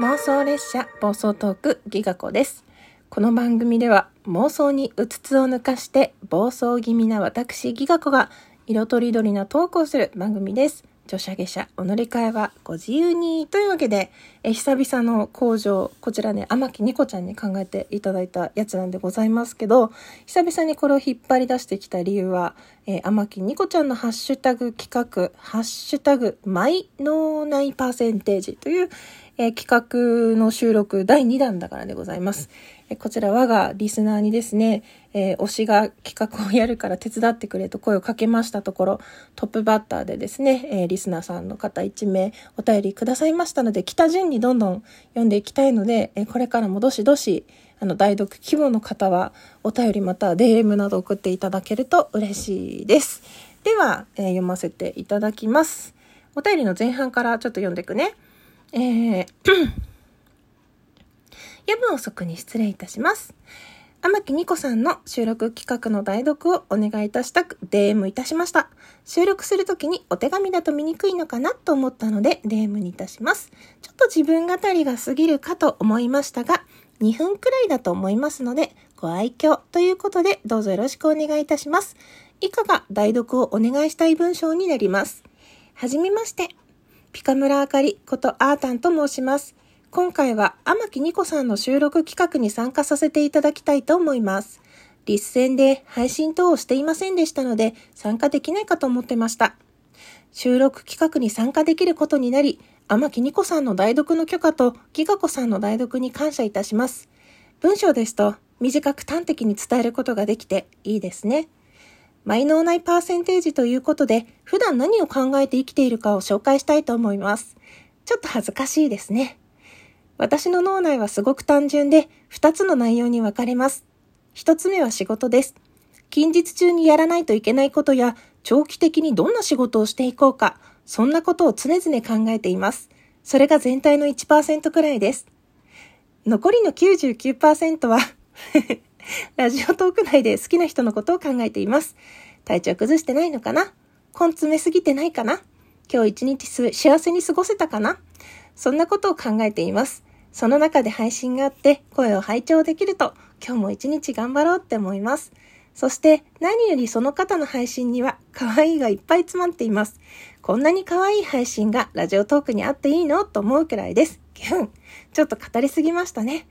妄想列車暴走トークギガ子です。この番組では妄想にうつつを抜かして暴走気味な私ギガ子が色とりどりなトークをする番組です。女子下車お乗り換えはご自由にというわけでえ久々の工場こちらね天木ニコちゃんに考えていただいたやつなんでございますけど久々にこれを引っ張り出してきた理由は、えー、天木ニコちゃんのハッシュタグ企画ハッシュタグマイ脳内パーセンテージというえー、企画の収録第2弾だからでございます。えー、こちら我がリスナーにですね、えー、推しが企画をやるから手伝ってくれと声をかけましたところ、トップバッターでですね、えリスナーさんの方1名お便りくださいましたので、来た順にどんどん読んでいきたいので、えこれからもどしどし、あの、代読希望の方はお便りまた DM など送っていただけると嬉しいです。では、え読ませていただきます。お便りの前半からちょっと読んでいくね。えー、夜分遅くに失礼いたします。天木ニコさんの収録企画の代読をお願いいたしたく DM いたしました。収録するときにお手紙だと見にくいのかなと思ったので DM にいたします。ちょっと自分語りが過ぎるかと思いましたが、2分くらいだと思いますので、ご愛嬌ということでどうぞよろしくお願いいたします。以下が代読をお願いしたい文章になります。はじめまして。ピカムラあかりことアータンと申します。今回は天木ニコさんの収録企画に参加させていただきたいと思います。立戦で配信等をしていませんでしたので参加できないかと思ってました。収録企画に参加できることになり、天木ニコさんの代読の許可とギガ子さんの代読に感謝いたします。文章ですと短く端的に伝えることができていいですね。マイ脳内パーセンテージということで、普段何を考えて生きているかを紹介したいと思います。ちょっと恥ずかしいですね。私の脳内はすごく単純で、二つの内容に分かれます。一つ目は仕事です。近日中にやらないといけないことや、長期的にどんな仕事をしていこうか、そんなことを常々考えています。それが全体の1%くらいです。残りの99%は ラジオトーク内で好きな人のことを考えています。体調崩してないのかな？根詰めすぎてないかな？今日一日幸せに過ごせたかな？そんなことを考えています。その中で配信があって声を拝聴できると今日も一日頑張ろうって思います。そして何よりその方の配信には可愛いがいっぱい詰まっています。こんなに可愛い配信がラジオトークにあっていいのと思うくらいです。キュン。ちょっと語りすぎましたね。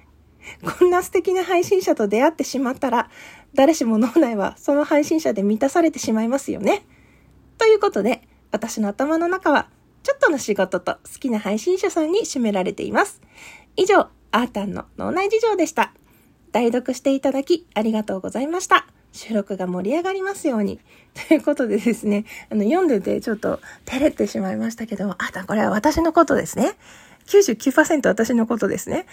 こんな素敵な配信者と出会ってしまったら、誰しも脳内はその配信者で満たされてしまいますよね。ということで、私の頭の中は、ちょっとの仕事と好きな配信者さんに占められています。以上、アータンの脳内事情でした。代読していただきありがとうございました。収録が盛り上がりますように。ということでですね、あの、読んでてちょっと照れてしまいましたけども、あーたんこれは私のことですね。99%私のことですね。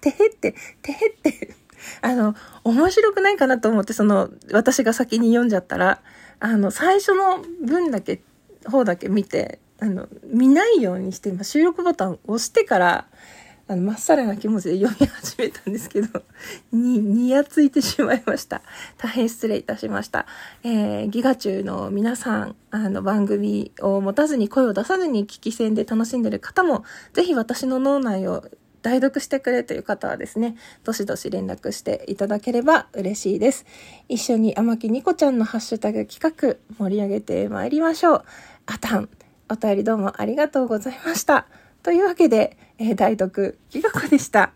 てへって、てへって。あの、面白くないかなと思って、その、私が先に読んじゃったら、あの、最初の文だけ、方だけ見て、あの、見ないようにして、今収録ボタンを押してから、あの、まっさらな気持ちで読み始めたんですけど、に、にやついてしまいました。大変失礼いたしました。えー、ギガ中の皆さん、あの、番組を持たずに声を出さずに聞き戦で楽しんでる方も、ぜひ私の脳内を代読してくれという方はですね、どしどし連絡していただければ嬉しいです。一緒に天木ニコちゃんのハッシュタグ企画盛り上げてまいりましょう。あたん、お便りどうもありがとうございました。というわけで、えー、代読、企画でした。